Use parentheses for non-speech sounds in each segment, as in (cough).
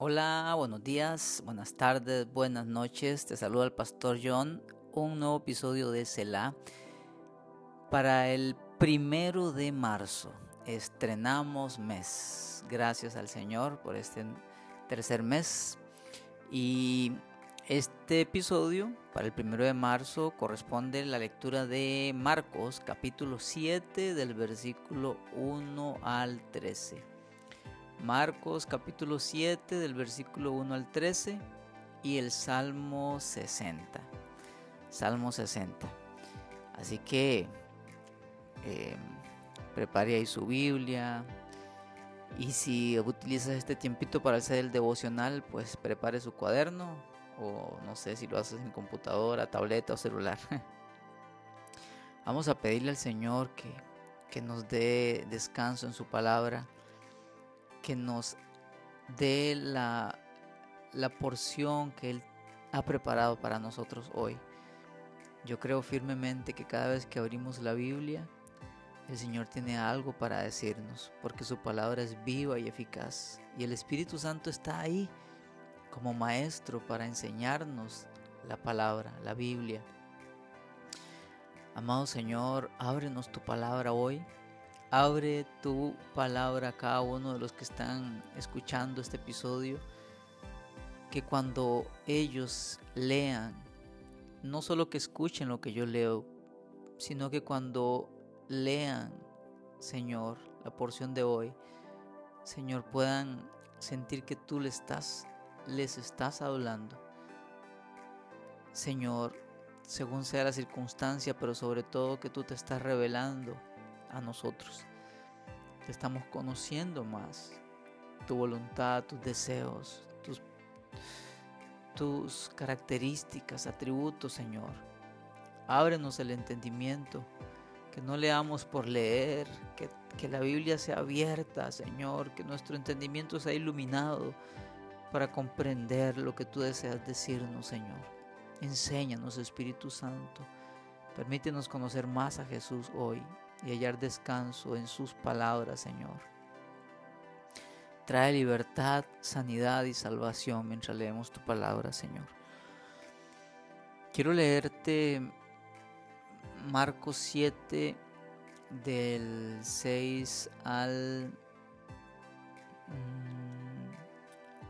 Hola, buenos días, buenas tardes, buenas noches. Te saluda el pastor John. Un nuevo episodio de Selah. Para el primero de marzo estrenamos mes. Gracias al Señor por este tercer mes. Y este episodio, para el primero de marzo, corresponde la lectura de Marcos, capítulo 7, del versículo 1 al 13. Marcos capítulo 7 del versículo 1 al 13 y el Salmo 60. Salmo 60. Así que eh, prepare ahí su Biblia. Y si utilizas este tiempito para hacer el devocional, pues prepare su cuaderno. O no sé si lo haces en computadora, tableta o celular. (laughs) Vamos a pedirle al Señor que, que nos dé descanso en su palabra que nos dé la, la porción que Él ha preparado para nosotros hoy. Yo creo firmemente que cada vez que abrimos la Biblia, el Señor tiene algo para decirnos, porque su palabra es viva y eficaz. Y el Espíritu Santo está ahí como maestro para enseñarnos la palabra, la Biblia. Amado Señor, ábrenos tu palabra hoy Abre tu palabra a cada uno de los que están escuchando este episodio. Que cuando ellos lean, no solo que escuchen lo que yo leo, sino que cuando lean, Señor, la porción de hoy, Señor, puedan sentir que tú les estás, les estás hablando. Señor, según sea la circunstancia, pero sobre todo que tú te estás revelando a nosotros. Te estamos conociendo más, tu voluntad, tus deseos, tus, tus características, atributos, Señor. Ábrenos el entendimiento, que no leamos por leer, que, que la Biblia sea abierta, Señor, que nuestro entendimiento sea iluminado para comprender lo que tú deseas decirnos, Señor. Enséñanos, Espíritu Santo. Permítenos conocer más a Jesús hoy y hallar descanso en sus palabras, Señor. Trae libertad, sanidad y salvación mientras leemos tu palabra, Señor. Quiero leerte Marcos 7 del 6 al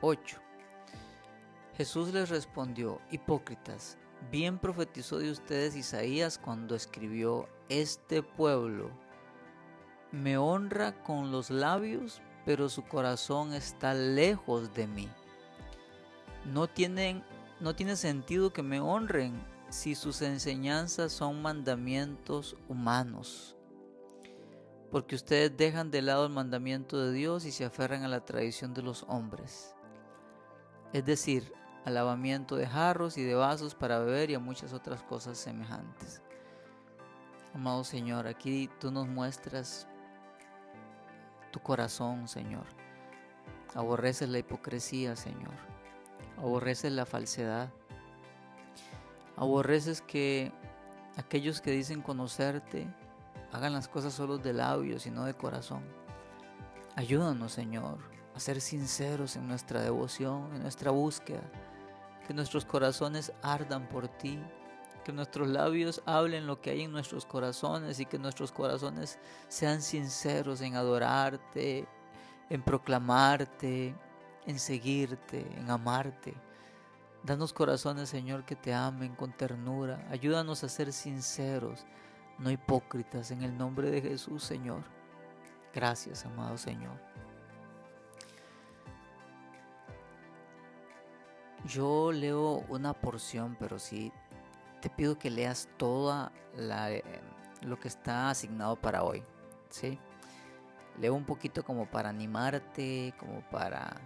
8. Mm, Jesús les respondió, hipócritas, Bien profetizó de ustedes Isaías cuando escribió, este pueblo me honra con los labios, pero su corazón está lejos de mí. No, tienen, no tiene sentido que me honren si sus enseñanzas son mandamientos humanos. Porque ustedes dejan de lado el mandamiento de Dios y se aferran a la tradición de los hombres. Es decir, lavamiento de jarros y de vasos para beber y a muchas otras cosas semejantes. Amado Señor, aquí tú nos muestras tu corazón, Señor. Aborreces la hipocresía, Señor. Aborreces la falsedad. Aborreces que aquellos que dicen conocerte hagan las cosas solo de labios y no de corazón. Ayúdanos, Señor, a ser sinceros en nuestra devoción, en nuestra búsqueda que nuestros corazones ardan por ti, que nuestros labios hablen lo que hay en nuestros corazones y que nuestros corazones sean sinceros en adorarte, en proclamarte, en seguirte, en amarte. Danos corazones, Señor, que te amen con ternura. Ayúdanos a ser sinceros, no hipócritas, en el nombre de Jesús, Señor. Gracias, amado Señor. Yo leo una porción, pero sí te pido que leas toda la, eh, lo que está asignado para hoy. ¿sí? Leo un poquito como para animarte, como para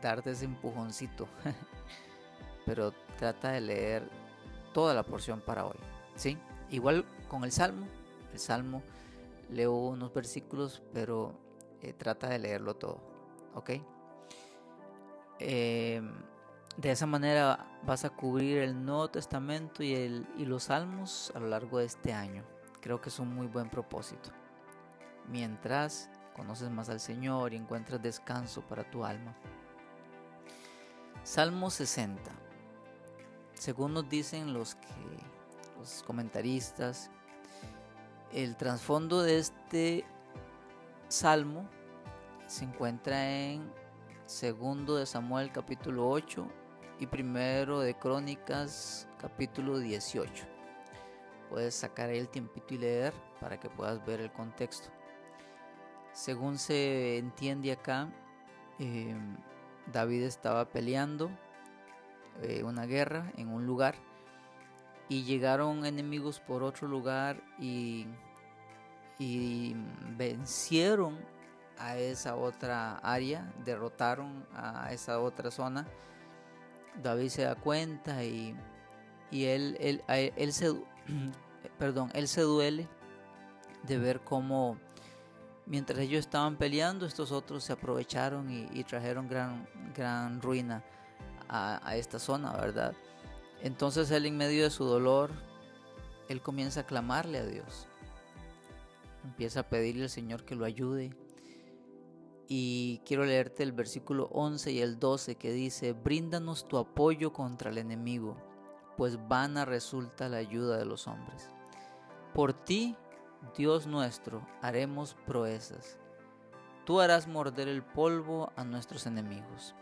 darte ese empujoncito. (laughs) pero trata de leer toda la porción para hoy. ¿sí? Igual con el Salmo. El Salmo leo unos versículos, pero eh, trata de leerlo todo. ¿Ok? Eh, de esa manera vas a cubrir el Nuevo Testamento y, el, y los Salmos a lo largo de este año. Creo que es un muy buen propósito. Mientras conoces más al Señor y encuentras descanso para tu alma. Salmo 60. Según nos dicen los, que, los comentaristas, el trasfondo de este salmo se encuentra en segundo de Samuel capítulo 8 y primero de Crónicas capítulo 18. Puedes sacar el tiempito y leer para que puedas ver el contexto. Según se entiende acá, eh, David estaba peleando eh, una guerra en un lugar y llegaron enemigos por otro lugar y, y vencieron a esa otra área, derrotaron a esa otra zona. David se da cuenta y, y él, él, él, se, (clears throat) perdón, él se duele de ver cómo mientras ellos estaban peleando, estos otros se aprovecharon y, trajeron gran, gran ruina a, esta zona, ¿verdad? Entonces él en medio de su dolor, él comienza a clamarle a Dios. Empieza a pedirle al Señor que lo ayude. Y quiero leerte el versículo 11 y el 12 que dice, bríndanos tu apoyo contra el enemigo, pues vana resulta la ayuda de los hombres. Por ti Dios nuestro, haremos proezas. Tú harás morder el polvo a nuestros enemigos.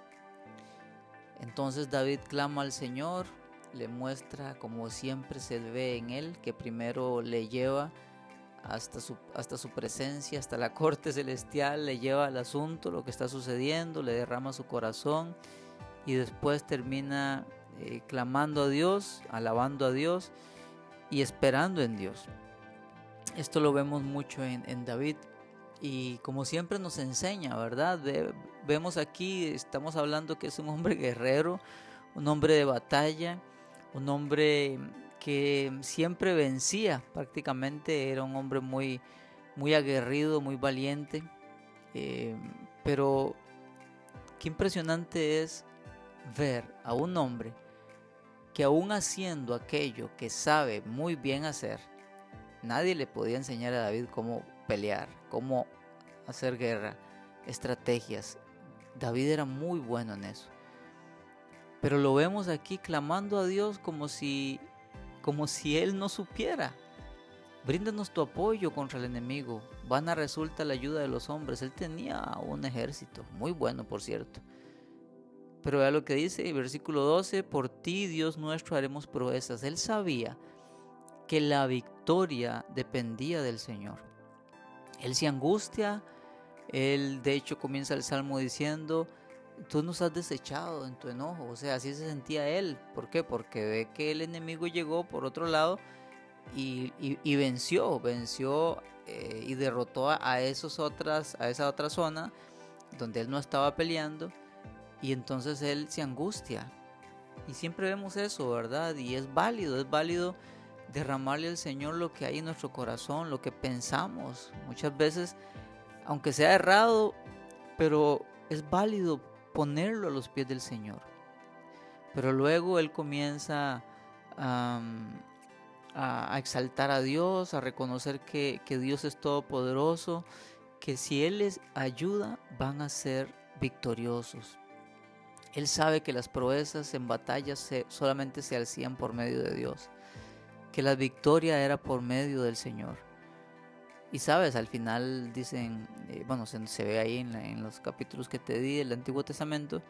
Entonces David clama al Señor, le muestra como siempre se ve en él, que primero le lleva hasta su, hasta su presencia, hasta la corte (laughs) celestial, le lleva al asunto, lo que está sucediendo, le derrama su corazón y después termina eh, clamando a Dios, alabando a Dios y esperando en Dios. Esto lo vemos mucho en, David y como siempre nos enseña, ¿verdad? vemos aquí, estamos hablando que es un hombre guerrero, un hombre de batalla, un hombre que siempre vencía, prácticamente era un hombre muy, muy aguerrido, muy valiente, eh, pero qué impresionante es ver a un hombre que aún haciendo aquello que sabe muy bien hacer, Nadie le podía enseñar a David cómo pelear, cómo hacer guerra, estrategias. David era muy bueno en eso. Pero lo vemos aquí clamando a Dios como si como si él no supiera. Bríndanos tu apoyo contra el enemigo. Vana resulta la ayuda de los hombres. Él tenía un ejército, muy bueno por cierto. Pero vea lo que dice, versículo 12, por ti Dios nuestro haremos proezas. Él sabía que la victoria dependía del Señor. Él se angustia, él de hecho comienza el salmo diciendo, tú nos has desechado en tu enojo, o sea, así se sentía él. ¿Por qué? Porque ve que el enemigo llegó por otro lado y, venció, venció eh, y derrotó a, esos otras, a esa otra zona donde él no estaba peleando y entonces él se angustia. Y siempre vemos eso, ¿verdad? Y es válido, es válido derramarle al Señor lo que hay en nuestro corazón, lo que pensamos. Muchas veces, aunque sea errado, pero es válido ponerlo a los pies del Señor. Pero luego Él comienza a, exaltar a Dios, a reconocer que, Dios es todopoderoso, que si Él les ayuda van a ser victoriosos. Él sabe que las proezas en batallas solamente se hacían por medio de Dios que la victoria era por medio del Señor. Y sabes, al final dicen, eh, bueno, se, ve ahí en, los capítulos que te di del Antiguo Testamento,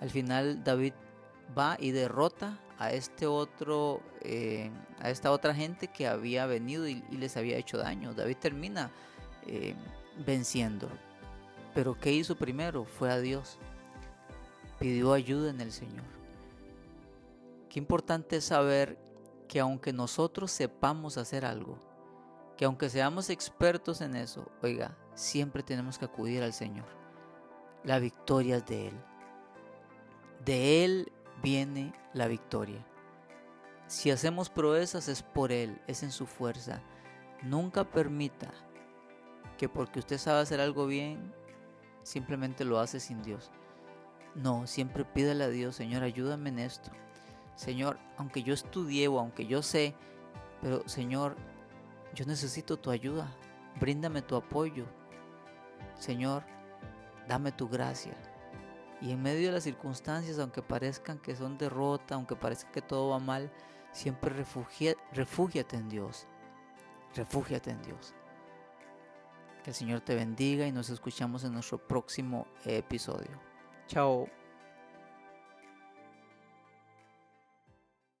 al final David va y derrota a este otro, eh, a esta otra gente que había venido y, les había hecho daño. David termina eh, venciendo. Pero ¿qué hizo primero? Fue a Dios. Pidió ayuda en el Señor. Qué importante es saber que aunque nosotros sepamos hacer algo, que aunque seamos expertos en eso, oiga, siempre tenemos que acudir al Señor. La victoria es de Él. De Él viene la victoria. Si hacemos proezas es por Él, es en su fuerza. Nunca permita que porque usted sabe hacer algo bien, simplemente lo hace sin Dios. No, siempre pídale a Dios, Señor, ayúdame en esto. Señor, aunque yo estudié o aunque yo sé, pero Señor, yo necesito tu ayuda. Bríndame tu apoyo. Señor, dame tu gracia. Y en medio de las circunstancias, aunque parezcan que son derrota, aunque parezca que todo va mal, siempre refúgiate en Dios. Refúgiate en Dios. Que el Señor te bendiga y nos escuchamos en nuestro próximo episodio. Chao.